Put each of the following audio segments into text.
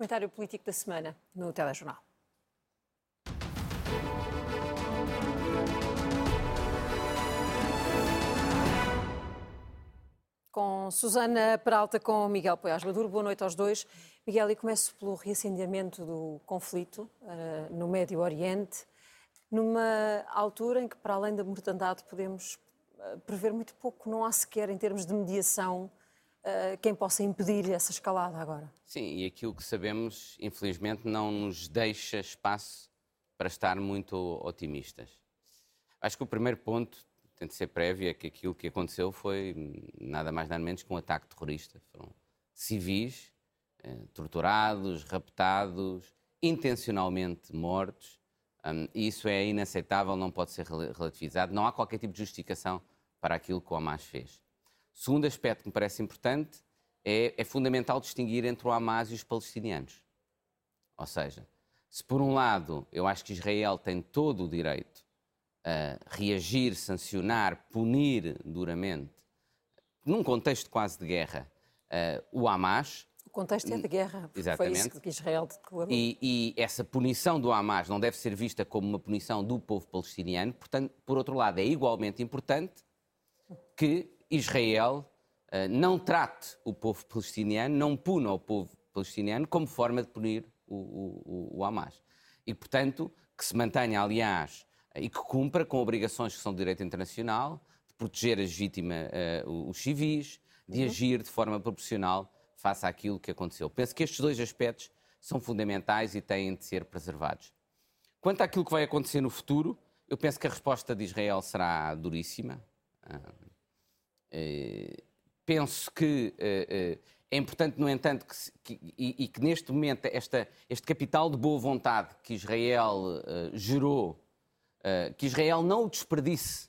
Comentário político da semana no Telejornal. Com Susana Peralta, com Miguel Poiás Maduro. Boa noite aos dois. Miguel, e começo pelo reacendimento do conflito uh, no Médio Oriente, numa altura em que, para além da mortandade, podemos uh, prever muito pouco. Não há sequer, em termos de mediação, quem possa impedir essa escalada agora. Sim, e aquilo que sabemos, infelizmente, não nos deixa espaço para estar muito otimistas. Acho que o primeiro ponto tem de ser prévio, é que aquilo que aconteceu foi nada mais nada menos que um ataque terrorista. Foram civis eh, torturados, raptados, intencionalmente mortos. Um, e isso é inaceitável, não pode ser relativizado. Não há qualquer tipo de justificação para aquilo que o Hamas fez. Segundo aspecto que me parece importante é, é fundamental distinguir entre o Hamas e os palestinianos. Ou seja, se por um lado eu acho que Israel tem todo o direito a reagir, sancionar, punir duramente, num contexto quase de guerra, uh, o Hamas. O contexto é de guerra, Exatamente. foi isso que Israel declarou. E, e, essa punição do Hamas não deve ser vista como uma punição do povo palestiniano, portanto, por outro lado, é igualmente importante que Israel uh, não trate o povo palestiniano, não puna o povo palestiniano como forma de punir o, o, o Hamas. E, portanto, que se mantenha, aliás, e que cumpra com obrigações que são de direito internacional, de proteger as vítimas, uh, os civis, de uhum. agir de forma proporcional face àquilo que aconteceu. Penso que estes dois aspectos são fundamentais e têm de ser preservados. Quanto àquilo que vai acontecer no futuro, eu penso que a resposta de Israel será duríssima. Uh, uh, penso que é importante, no entanto, que, que, e, e, que neste momento esta, este capital de boa vontade que Israel gerou que Israel não o desperdice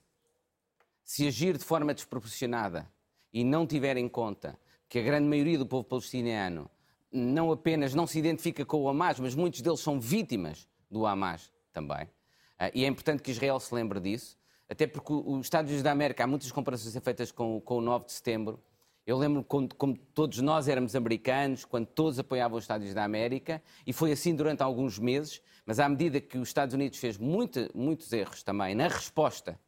se agir de forma desproporcionada e não tiver em conta que a grande maioria do povo palestiniano não apenas não se identifica com o Hamas, mas muitos deles são vítimas do Hamas também. E é importante que Israel se lembre disso, até porque os Estados Unidos da América, há muitas comparações feitas com, com o 9 de setembro, eu lembro quando, como todos nós éramos americanos, quando todos apoiavam os Estados Unidos da América, e foi assim durante alguns meses, mas à medida que os Estados Unidos fez muito, muitos erros também na resposta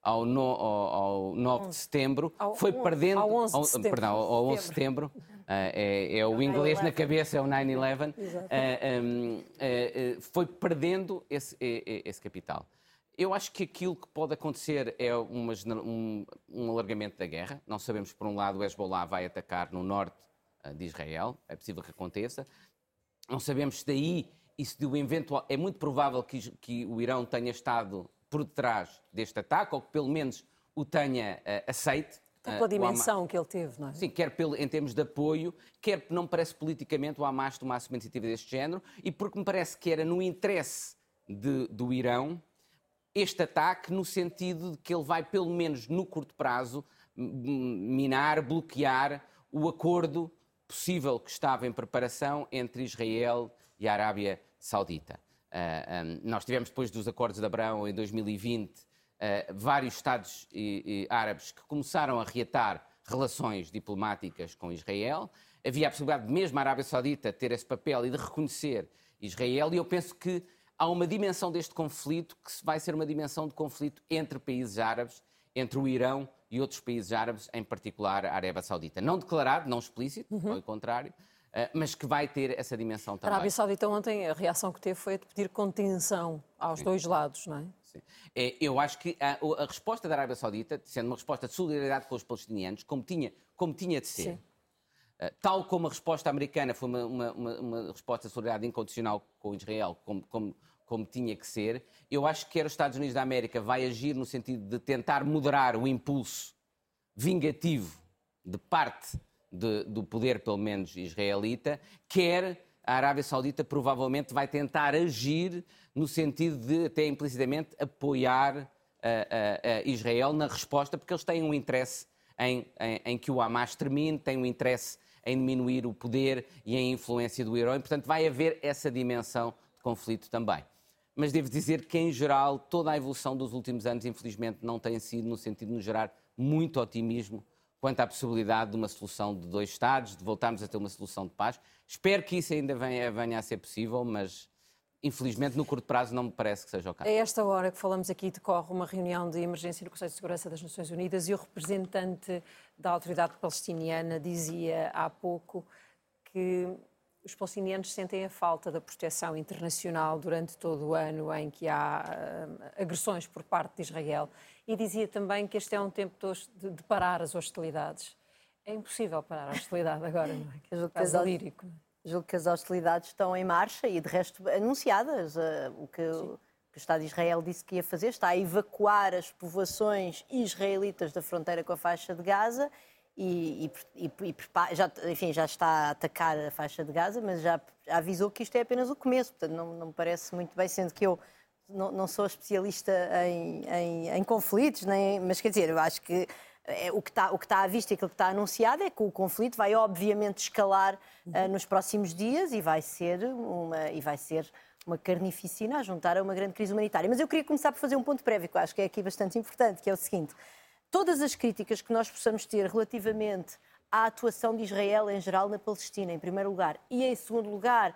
ao, no, ao, ao 9 de setembro, ao, foi perdendo. Ao 11 de setembro. Perdão, ao 11 de setembro. Uh, é, é, o inglês na cabeça, é o 9-11. Uh, um, uh, foi perdendo esse, esse capital. Eu acho que aquilo que pode acontecer é uma, um, um, alargamento da guerra. Não sabemos, por um lado, o Hezbollah vai atacar no norte uh, de Israel, é possível que aconteça. Não sabemos se daí, isso do eventual. É muito provável que, que, o Irão tenha estado por detrás deste ataque, ou que pelo menos o tenha uh, aceite. Até pela uh, dimensão que ele teve, não é? Sim, quer pelo, em termos de apoio, quer não me parece politicamente o Hamas tomasse uma iniciativa deste género, e porque me parece que era no interesse de, do Irão este ataque no sentido de que ele vai, pelo menos no curto prazo, minar, bloquear o acordo possível que estava em preparação entre Israel e a Arábia Saudita. Uh, ah, um, nós tivemos, depois dos acordos de Abraão em 2020, uh, ah, vários Estados e, e árabes que começaram a reatar relações diplomáticas com Israel. Havia a possibilidade de mesmo a Arábia Saudita ter esse papel e de reconhecer Israel, e eu penso que há uma dimensão deste conflito que vai ser uma dimensão de conflito entre países árabes, entre o Irão e outros países árabes, em particular a Arábia Saudita. Não declarado, não explícito, uhum. ao contrário, eh, mas que vai ter essa dimensão também. A Arábia Saudita ontem, a reação que teve foi de pedir contenção aos Sim. dois lados, não é? Sim. É, eu acho que a, a, resposta da Arábia Saudita, sendo uma resposta de solidariedade com os palestinianos, como tinha, como tinha de ser, Sim. Uh, tal como a resposta americana foi uma, uma, uma, uma resposta de solidariedade incondicional com Israel, como, como, como tinha que ser. Eu acho que quer os Estados Unidos da América vai agir no sentido de tentar moderar o impulso vingativo de parte de, do poder, pelo menos israelita, quer a Arábia Saudita provavelmente vai tentar agir no sentido de, até implicitamente, apoiar uh, uh, uh, Israel na resposta, porque eles têm um interesse em, em, em, que o Hamas termine, têm um interesse em diminuir o poder e a influência do e, portanto, vai haver essa dimensão de conflito também mas devo dizer que, em geral, toda a evolução dos últimos anos, infelizmente, não tem sido no sentido de nos gerar muito otimismo quanto à possibilidade de uma solução de dois Estados, de voltarmos a ter uma solução de paz. Espero que isso ainda venha, venha a ser possível, mas infelizmente no curto prazo não me parece que seja o caso. A esta hora que falamos aqui decorre uma reunião de emergência no Conselho de Segurança das Nações Unidas e o representante da autoridade palestiniana dizia há pouco que os palestinianos sentem a falta da proteção internacional durante todo o ano em que há uh, agressões por parte de Israel e dizia também que este é um tempo de, de parar as hostilidades. É impossível parar a hostilidade agora, não é? Que é quase lírico. Não é? Julgo que as hostilidades estão em marcha e, de resto, anunciadas. O, que, o, que, o Estado de Israel disse que ia fazer está a evacuar as povoações israelitas da fronteira com a faixa de Gaza e, e, e, já, enfim, já está a atacar a faixa de Gaza, mas já, avisou que isto é apenas o começo. Portanto, não, não me parece muito bem, sendo que eu não, não sou especialista em, em, em conflitos, nem, mas quer dizer, eu acho que é, o, que está, o que está à vista e aquilo que está anunciado é que o conflito vai obviamente escalar uh, nos próximos dias e vai ser uma e vai ser uma carnificina a juntar a uma grande crise humanitária. Mas eu queria começar por fazer um ponto prévio, que eu acho que é aqui bastante importante, que é o seguinte: todas as críticas que nós possamos ter relativamente à atuação de Israel em geral na Palestina, em primeiro lugar, e em segundo lugar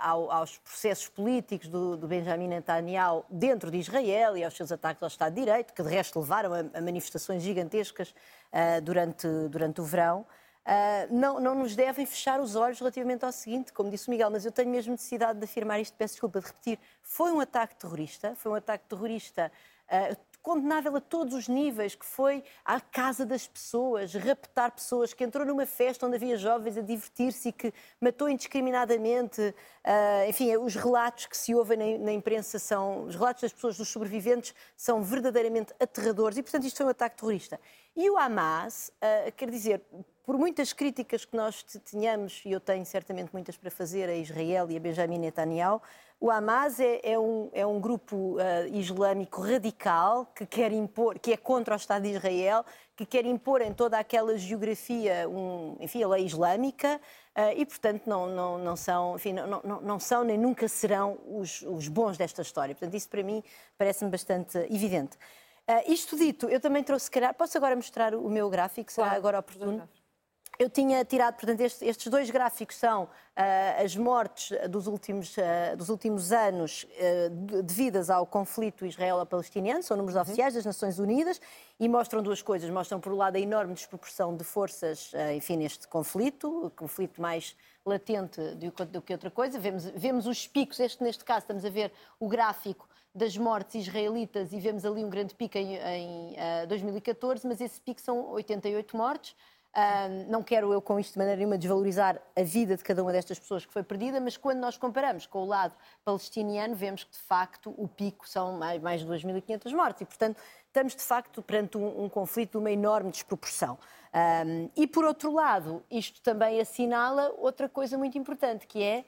aos processos políticos do, do, Benjamin Netanyahu dentro de Israel e aos seus ataques ao Estado de Direito, que de resto levaram a, a manifestações gigantescas uh, durante, durante o verão. Uh, não, não nos devem fechar os olhos relativamente ao seguinte, como disse o Miguel, mas eu tenho mesmo necessidade de afirmar isto, peço desculpa de repetir. Foi um ataque terrorista, foi um ataque terrorista uh, condenável a todos os níveis, que foi à casa das pessoas, raptar pessoas, que entrou numa festa onde havia jovens a divertir-se e que matou indiscriminadamente. Uh, enfim, os relatos que se ouvem na, na, imprensa são. Os relatos das pessoas, dos sobreviventes, são verdadeiramente aterradores e, portanto, isto foi um ataque terrorista. E o Hamas, uh, quer dizer, por muitas críticas que nós tenhamos, e eu tenho certamente muitas para fazer a Israel e a Benjamin Netanyahu, o Hamas é, é, um, é um, grupo uh, islâmico radical que quer impor, que é contra o Estado de Israel, que quer impor em toda aquela geografia, um, enfim, a lei islâmica uh, e, portanto, não, não, não, são, enfim, não, não, são nem nunca serão os, os bons desta história. Portanto, isso para mim parece-me bastante evidente. Uh, isto dito, eu também trouxe, se calhar, posso agora mostrar o meu gráfico, será claro, agora oportuno? Eu tinha tirado, portanto, estes, estes dois gráficos são uh, as mortes dos últimos, uh, dos últimos anos uh, devidas ao conflito israelo-palestiniano, são números uhum. oficiais das Nações Unidas, e mostram duas coisas. Mostram, por um lado, a enorme desproporção de forças, enfim, neste conflito, o conflito mais latente do que outra coisa. Vemos, vemos os picos, este, neste caso, estamos a ver o gráfico das mortes israelitas e vemos ali um grande pico em, em 2014, mas esse pico são 88 mortes. Uh, não quero eu com isto de maneira nenhuma desvalorizar a vida de cada uma destas pessoas que foi perdida, mas quando nós comparamos com o lado palestiniano, vemos que de facto o pico são mais, mais de 2.500 mortes e, portanto, estamos de facto perante um, um conflito de uma enorme desproporção. Um, e por outro lado, isto também assinala outra coisa muito importante, que é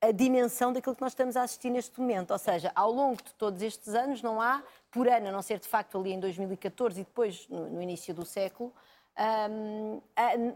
a dimensão daquilo que nós estamos a assistir neste momento. Ou seja, ao longo de todos estes anos, não há, por ano, a não ser de facto ali em 2014 e depois no, no início do século, um,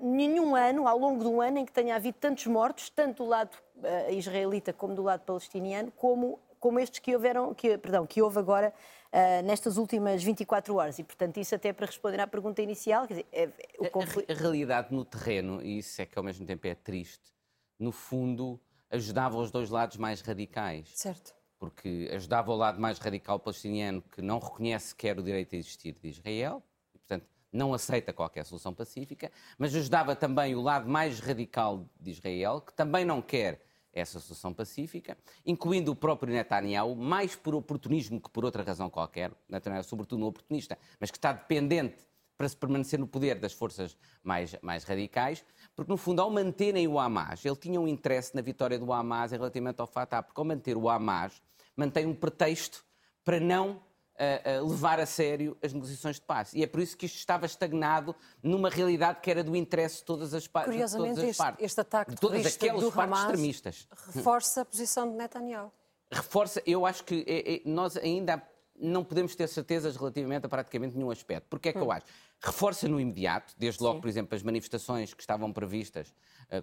nenhum ano, ao longo do ano, em que tenha havido tantos mortos, tanto do lado uh, israelita como do lado palestiniano, como, como estes que, houveram, que, perdão, que houve agora uh, nestas últimas 24 horas. E, portanto, isso até para responder à pergunta inicial. Quer dizer, é, é, conflito... a, a, realidade no terreno, e isso é que ao mesmo tempo é triste, no fundo ajudava os dois lados mais radicais. Certo. Porque ajudava o lado mais radical palestiniano, que não reconhece sequer o direito a existir de Israel, e, portanto, não aceita qualquer solução pacífica, mas ajudava também o lado mais radical de Israel, que também não quer essa solução pacífica, incluindo o próprio Netanyahu, mais por oportunismo que por outra razão qualquer, Netanyahu sobretudo um oportunista, mas que está dependente para se permanecer no poder das forças mais, mais radicais, porque no fundo ao manterem o Hamas, ele tinha um interesse na vitória do Hamas relativamente ao Fatah, porque ao manter o Hamas, mantém um pretexto para não a, a levar a sério as negociações de paz. E é por isso que isto estava estagnado numa realidade que era do interesse de todas as, partes. Curiosamente, todas as partes. Este, este ataque de todas aquelas do partes Hamas extremistas. reforça a posição de Netanyahu. Reforça, eu acho que é, é, nós ainda não podemos ter certezas relativamente a praticamente nenhum aspecto. Porque é que hum. eu acho? Reforça no imediato, desde logo, Sim. por exemplo, as manifestações que estavam previstas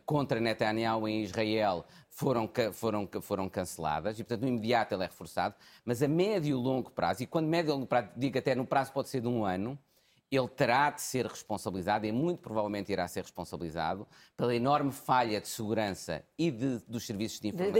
contra Netanyahu em Israel foram, foram, foram canceladas e, portanto, no imediato ele é reforçado, mas a médio e longo prazo, e quando médio e longo prazo, digo até no prazo pode ser de um ano, ele terá de ser responsabilizado e muito provavelmente irá ser responsabilizado pela enorme falha de segurança e de, dos serviços de informação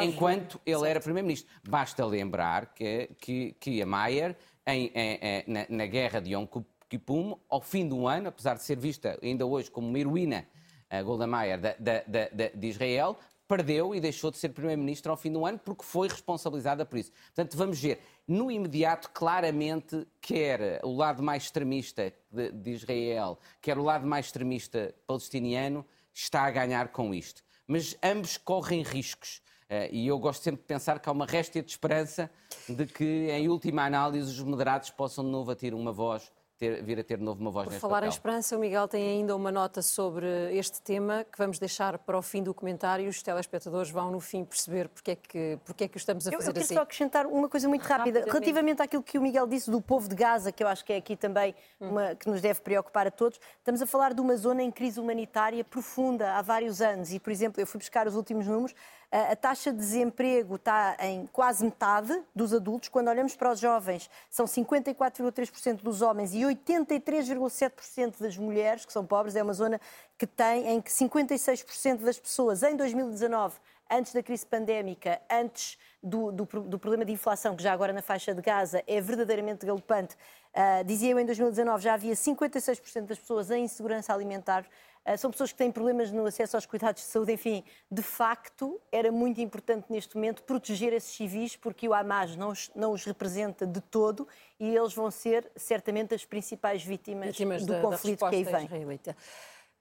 enquanto ele era Primeiro-Ministro. Basta lembrar que, que, que a Maier, em, em, na, na, guerra de Yom Kippur, ao fim do ano, apesar de ser vista ainda hoje como uma heroína, a Golda Meir, da, de Israel, perdeu e deixou de ser Primeiro-Ministro ao fim do ano porque foi responsabilizada por isso. Portanto, vamos ver no imediato, claramente, quer o lado mais extremista de, de Israel, quer o lado mais extremista palestiniano, está a ganhar com isto. Mas ambos correm riscos. Uh, e eu gosto sempre de pensar que há uma réstia de esperança de que, em última análise, os moderados possam de novo ter uma voz ter, vir a ter de novo uma voz Por neste falar papel. em esperança, o Miguel tem ainda uma nota sobre este tema que vamos deixar para o fim do comentário. Os telespectadores vão, no fim, perceber porque é que, porque é que o estamos a fazer eu, eu quero assim. só acrescentar uma coisa muito rápida. Relativamente àquilo que o Miguel disse do povo de Gaza, que eu acho que é aqui também uma, que nos deve preocupar a todos, estamos a falar de uma zona em crise humanitária profunda há vários anos. E, por exemplo, eu fui buscar os últimos números a taxa de desemprego está em quase metade dos adultos. Quando olhamos para os jovens, são 54,3% dos homens e 83,7% das mulheres que são pobres. É uma zona que tem em que 56% das pessoas em 2019 antes da crise pandémica, antes do, do, do, problema de inflação, que já agora na faixa de Gaza é verdadeiramente galopante, uh, dizia eu em 2019 já havia 56% das pessoas em insegurança alimentar. Uh, são pessoas que têm problemas no acesso aos cuidados de saúde. Enfim, de facto, era muito importante neste momento proteger esses civis, porque o Hamas não os, não os representa de todo e eles vão ser certamente as principais vítimas, vítimas do da, conflito da que aí vem. Israelita.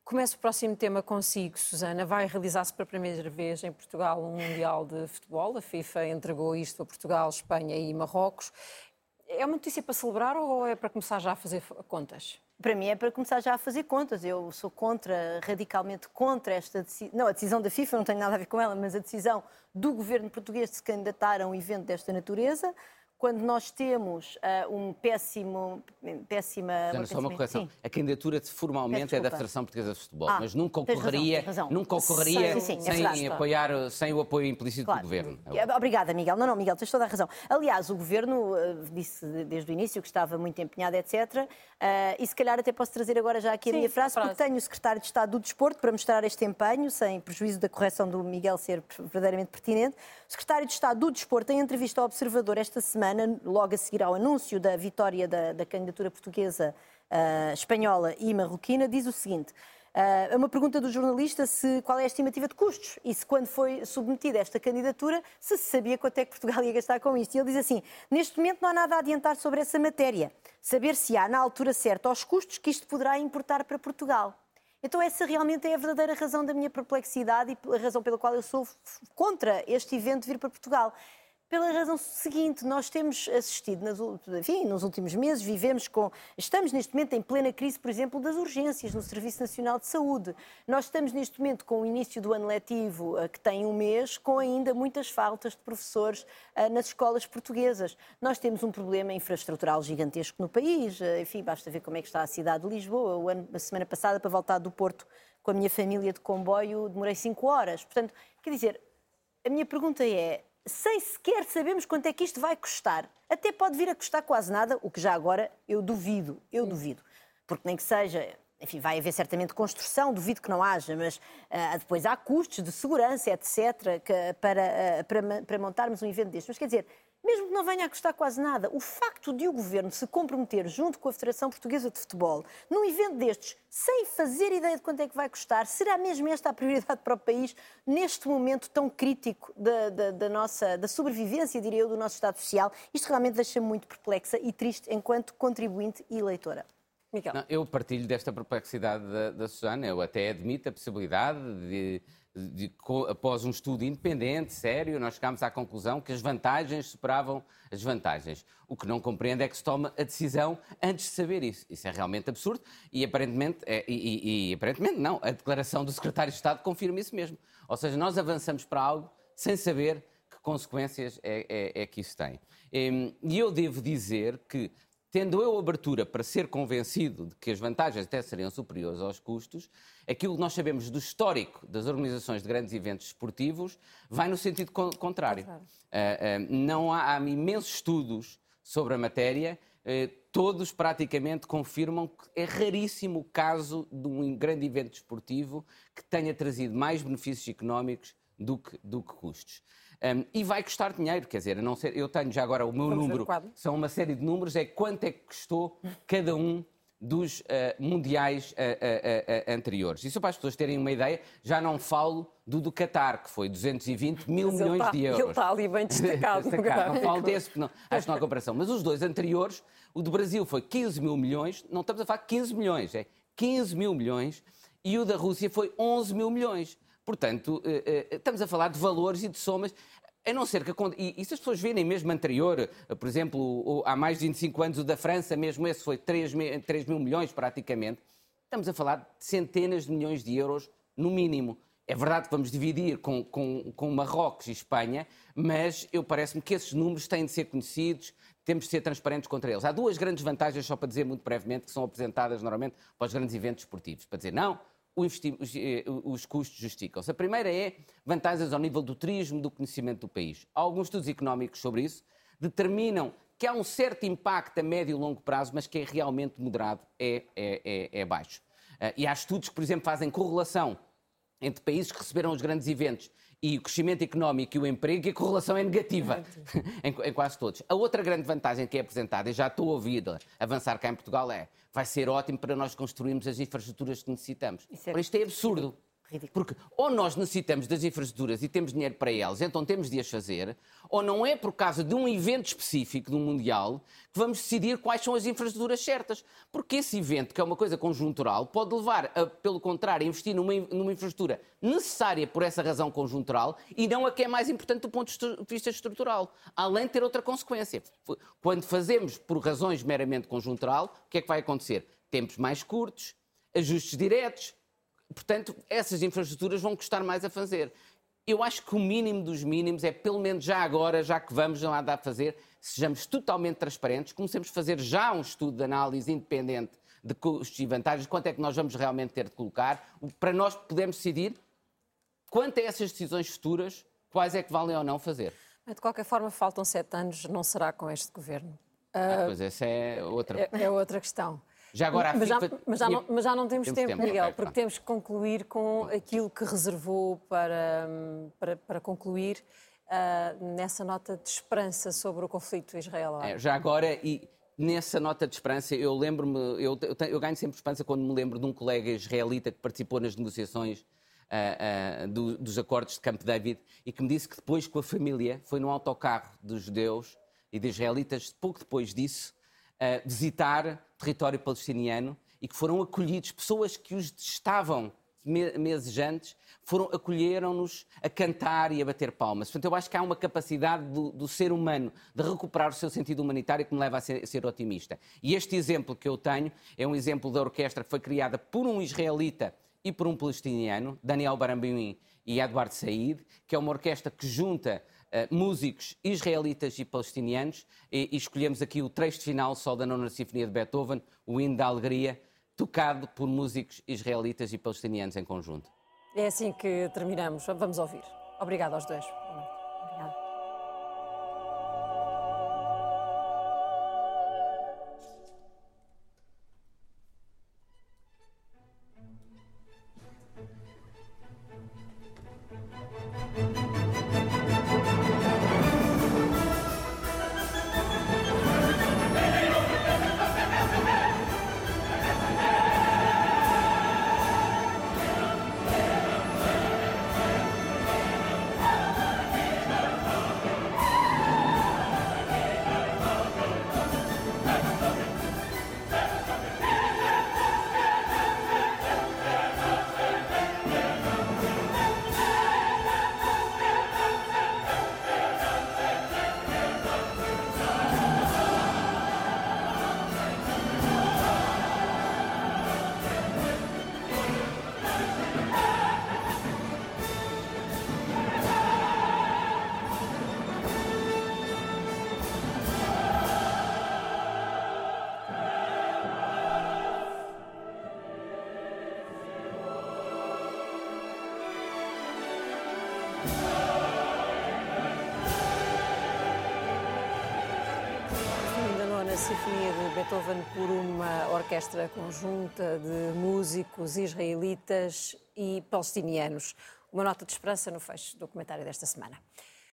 Começo o próximo tema consigo, Susana. Vai realizar-se pela primeira vez em Portugal um Mundial de Futebol. A FIFA entregou isto a Portugal, Espanha e Marrocos. É uma notícia para celebrar ou é para começar já a fazer contas? Para mim é para começar já a fazer contas. Eu sou contra, radicalmente contra esta decisão. Não, a decisão da FIFA não tem nada a ver com ela, mas a decisão do governo português de se candidatar a um evento desta natureza quando nós temos uh, um péssimo, péssima... Só uma correção. Sim. A candidatura formalmente é da Federação Portuguesa de Futebol, ah, mas nunca ocorreria, razão, razão. Nunca ocorreria sim, sim, é sem, apoiar, sem o apoio implícito claro. do Governo. É obrigada, Miguel. Não, não, Miguel, tens toda a razão. Aliás, o Governo uh, disse desde o início que estava muito empenhado, etc. Uh, e se calhar até posso trazer agora já aqui a minha frase, frase, porque tenho o Secretário de Estado do Desporto para mostrar este empenho, sem prejuízo da correção do Miguel ser verdadeiramente pertinente. O Secretário de Estado do Desporto, em entrevista ao Observador esta semana, logo a seguir ao anúncio da vitória da, da candidatura portuguesa, uh, espanhola e marroquina, diz o seguinte. Uh, uma pergunta do jornalista se qual é a estimativa de custos e se quando foi submetida esta candidatura se sabia quanto é que Portugal ia gastar com isto. E ele diz assim, neste momento não há nada a adiantar sobre essa matéria. Saber se há na altura certa os custos que isto poderá importar para Portugal. Então essa realmente é a verdadeira razão da minha perplexidade e a razão pela qual eu sou contra este evento vir para Portugal pela razão seguinte, nós temos assistido, nas, enfim, nos últimos meses, vivemos com. Estamos neste momento em plena crise, por exemplo, das urgências no Serviço Nacional de Saúde. Nós estamos neste momento com o início do ano letivo, eh, que tem um mês, com ainda muitas faltas de professores eh, nas escolas portuguesas. Nós temos um problema infraestrutural gigantesco no país. Eh, enfim, basta ver como é que está a cidade de Lisboa. a semana passada, para voltar do Porto com a minha família de comboio, demorei cinco horas. Portanto, quer dizer, a minha pergunta é sem sequer sabermos quanto é que isto vai custar. Até pode vir a custar quase nada, o que já agora eu duvido, eu duvido. Porque nem que seja, enfim, vai haver certamente construção, duvido que não haja, mas uh, depois há custos de segurança, etc., que, para, uh, para, para montarmos um evento destes. Mas quer dizer, mesmo que não venha a custar quase nada, o facto de o governo se comprometer junto com a Federação Portuguesa de Futebol num evento destes, sem fazer ideia de quanto é que vai custar, será mesmo esta a prioridade para o país neste momento tão crítico da, da, da nossa da sobrevivência, diria eu, do nosso Estado Social? Isto realmente deixa-me muito perplexa e triste enquanto contribuinte e eleitora. Não, eu partilho desta perplexidade da, da Susana. Eu até admito a possibilidade de de, de, após um estudo independente, sério, nós chegámos à conclusão que as vantagens superavam as desvantagens. O que não compreende é que se toma a decisão antes de saber isso. Isso é realmente absurdo e aparentemente, é, e, e, e, aparentemente não, a declaração do secretário de Estado confirma isso mesmo. Ou seja, nós avançamos para algo sem saber que consequências é, é, é que isso tem. E eu devo dizer que tendo eu abertura para ser convencido de que as vantagens até seriam superiores aos custos, aquilo que nós sabemos do histórico das organizações de grandes eventos esportivos vai no sentido contrário. Uh, uh, não há, há imensos estudos sobre a matéria eh, todos praticamente confirmam que é raríssimo o caso de um grande evento desportivo que tenha trazido mais benefícios económicos do que, do que custos. Um, e vai custar dinheiro, quer dizer, não ser, eu tenho já agora o meu Vamos número, são uma série de números, é quanto é que custou cada um dos uh, mundiais uh, uh, anteriores. Isso para as pessoas terem uma ideia, já não falo do do Qatar, que foi 220 mil milhões tá, de euros. Ele está ali bem destacado. destacado. Não falo desse, não, acho que não há comparação. Mas os dois anteriores, o do Brasil foi 15 mil milhões, não estamos a falar 15 milhões, é 15 mil milhões, e o da Rússia foi 11 mil milhões. Portanto, estamos a falar de valores e de somas. A não ser que. E, e se as pessoas virem mesmo anterior, eh, por exemplo, há mais de 25 anos o da França, mesmo esse foi 3, 3 mil milhões praticamente, estamos a falar de centenas de milhões de euros no mínimo. É verdade que vamos dividir com, com, com Marrocos e Espanha, mas eu parece-me que esses números têm de ser conhecidos, temos de ser transparentes contra eles. Há duas grandes vantagens, só para dizer muito brevemente, que são apresentadas normalmente para os grandes eventos esportivos. Para dizer, não, os, eh, os custos justificam-se. A primeira é vantagens ao nível do turismo, do conhecimento do país. Alguns estudos económicos sobre isso determinam que há um certo impacto a médio e longo prazo, mas que é realmente moderado, é, é, é, é baixo. Uh, e há estudos que, por exemplo, fazem correlação entre países que receberam os grandes eventos e o crescimento económico e o emprego, e a correlação é negativa em, em, quase todos. A outra grande vantagem que é apresentada, e já estou a ouvir avançar cá em Portugal, é vai ser ótimo para nós construirmos as infraestruturas que necessitamos. Isso é... isto é absurdo. Ridículo. Porque ou nós necessitamos das infraestruturas e temos dinheiro para elas, então temos de as fazer, ou não é por causa de um evento específico do Mundial que vamos decidir quais são as infraestruturas certas. Porque esse evento, que é uma coisa conjuntural, pode levar, a, pelo contrário, a investir numa, numa infraestrutura necessária por essa razão conjuntural e não a que é mais importante do ponto de vista estrutural. Além de ter outra consequência. Quando fazemos por razões meramente conjuntural, o que é que vai acontecer? Tempos mais curtos, ajustes diretos, Portanto, essas infraestruturas vão custar mais a fazer. Eu acho que o mínimo dos mínimos é, pelo menos já agora, já que vamos lá dar a fazer, sejamos totalmente transparentes, comecemos a fazer já um estudo de análise independente de custos e vantagens, quanto é que nós vamos realmente ter de colocar, para nós podermos decidir quanto a essas decisões futuras, quais é que valem ou não fazer. De qualquer forma, faltam sete anos, não será com este governo. Ah, pois essa é outra. É, é outra questão. Já agora mas, já, mas, já não, mas já não temos, temos tempo, tempo, Miguel, okay, porque temos que concluir com aquilo que reservou para, para, para concluir uh, nessa nota de esperança sobre o conflito israel é, Já agora, e nessa nota de esperança, eu lembro-me, eu, eu, eu, ganho sempre esperança quando me lembro de um colega israelita que participou nas negociações uh, uh, do, dos acordos de Camp David e que me disse que depois com a família foi num autocarro dos judeus e de israelitas, pouco depois disso, visitar território palestiniano e que foram acolhidos, pessoas que os estavam meses antes, foram acolheram-nos a cantar e a bater palmas. Portanto, eu acho que há uma capacidade do, do, ser humano de recuperar o seu sentido humanitário que me leva a ser, a ser, otimista. E este exemplo que eu tenho é um exemplo da orquestra que foi criada por um israelita e por um palestiniano, Daniel Barambiuim e Eduardo Said, que é uma orquestra que junta músicos israelitas e palestinianos, e, e, escolhemos aqui o trecho final só da nona sinfonia de Beethoven, o hino da alegria, tocado por músicos israelitas e palestinianos em conjunto. É assim que terminamos. Vamos ouvir. Obrigado aos dois. Beethoven por uma orquestra conjunta de músicos israelitas e palestinianos. Uma nota de esperança no fecho do comentário desta semana.